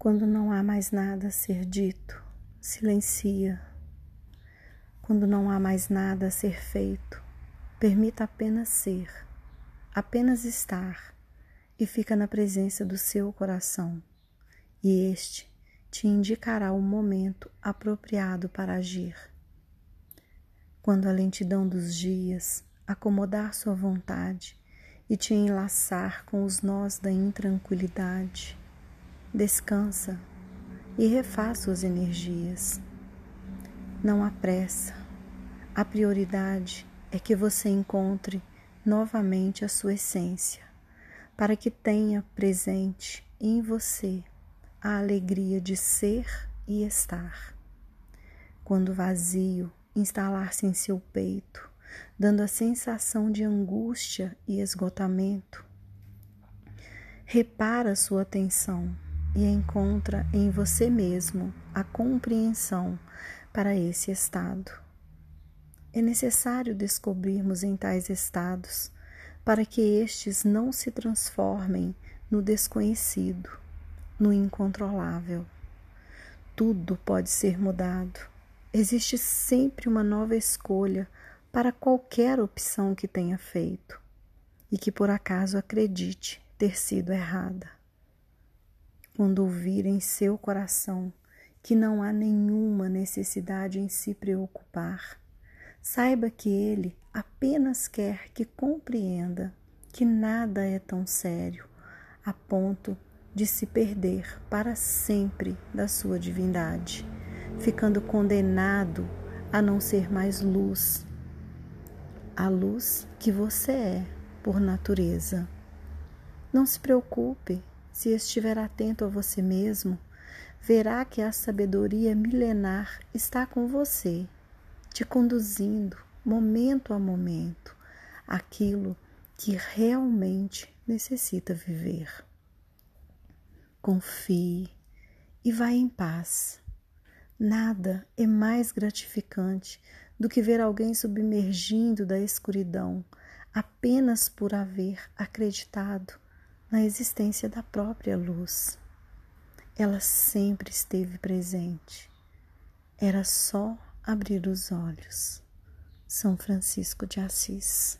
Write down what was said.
Quando não há mais nada a ser dito, silencia. Quando não há mais nada a ser feito, permita apenas ser, apenas estar e fica na presença do seu coração. E este te indicará o momento apropriado para agir. Quando a lentidão dos dias acomodar sua vontade e te enlaçar com os nós da intranquilidade, Descansa e refaz suas energias. Não há pressa. A prioridade é que você encontre novamente a sua essência, para que tenha presente em você a alegria de ser e estar. Quando vazio instalar-se em seu peito, dando a sensação de angústia e esgotamento, repara sua atenção e encontra em você mesmo a compreensão para esse estado. É necessário descobrirmos em tais estados para que estes não se transformem no desconhecido, no incontrolável. Tudo pode ser mudado. Existe sempre uma nova escolha para qualquer opção que tenha feito e que por acaso acredite ter sido errada quando ouvir em seu coração que não há nenhuma necessidade em se preocupar, saiba que ele apenas quer que compreenda que nada é tão sério a ponto de se perder para sempre da sua divindade, ficando condenado a não ser mais luz, a luz que você é por natureza. Não se preocupe se estiver atento a você mesmo, verá que a sabedoria milenar está com você, te conduzindo, momento a momento, aquilo que realmente necessita viver. Confie e vá em paz. Nada é mais gratificante do que ver alguém submergindo da escuridão apenas por haver acreditado na existência da própria luz. Ela sempre esteve presente. Era só abrir os olhos. São Francisco de Assis.